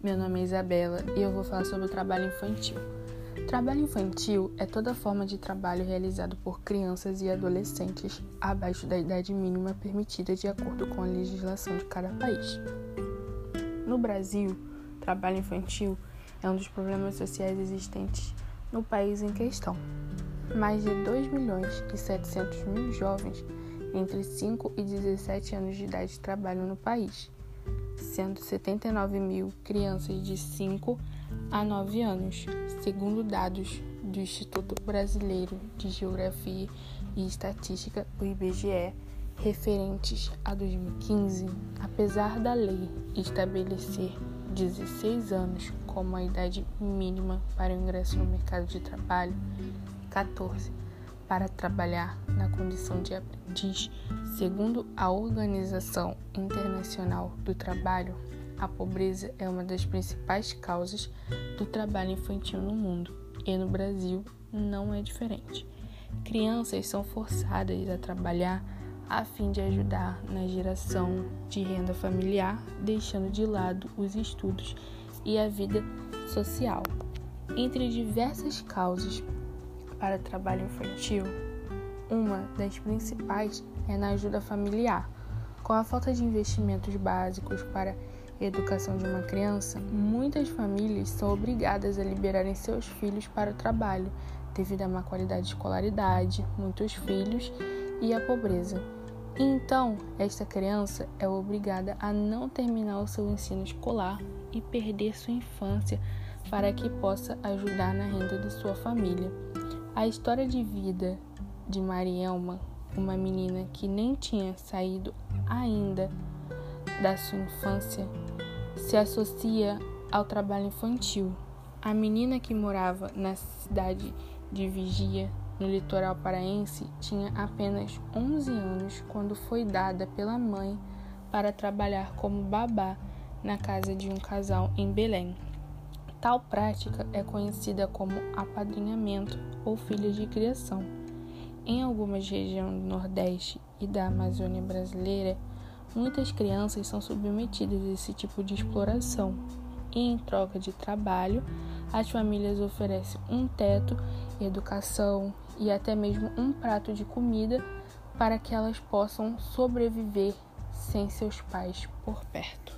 Meu nome é Isabela e eu vou falar sobre o trabalho infantil. Trabalho infantil é toda forma de trabalho realizado por crianças e adolescentes abaixo da idade mínima permitida de acordo com a legislação de cada país. No Brasil, trabalho infantil é um dos problemas sociais existentes no país em questão. Mais de 2 milhões e 700 mil jovens entre 5 e 17 anos de idade trabalham no país sendo 79 mil crianças de 5 a 9 anos, segundo dados do Instituto Brasileiro de Geografia e Estatística, o IBGE, referentes a 2015, apesar da lei estabelecer 16 anos como a idade mínima para o ingresso no mercado de trabalho, 14 para trabalhar na condição de aprendiz, segundo a Organização Internacional do Trabalho, a pobreza é uma das principais causas do trabalho infantil no mundo e no Brasil não é diferente. Crianças são forçadas a trabalhar a fim de ajudar na geração de renda familiar, deixando de lado os estudos e a vida social. Entre diversas causas para trabalho infantil, uma das principais é na ajuda familiar. Com a falta de investimentos básicos para a educação de uma criança, muitas famílias são obrigadas a liberarem seus filhos para o trabalho, devido à má qualidade de escolaridade, muitos filhos e a pobreza. Então, esta criança é obrigada a não terminar o seu ensino escolar e perder sua infância para que possa ajudar na renda de sua família. A história de vida de Marielma, uma menina que nem tinha saído ainda da sua infância, se associa ao trabalho infantil. A menina que morava na cidade de Vigia, no litoral paraense, tinha apenas 11 anos quando foi dada pela mãe para trabalhar como babá na casa de um casal em Belém. Tal prática é conhecida como apadrinhamento ou filhos de criação. Em algumas regiões do Nordeste e da Amazônia brasileira, muitas crianças são submetidas a esse tipo de exploração. E em troca de trabalho, as famílias oferecem um teto, educação e até mesmo um prato de comida para que elas possam sobreviver sem seus pais por perto.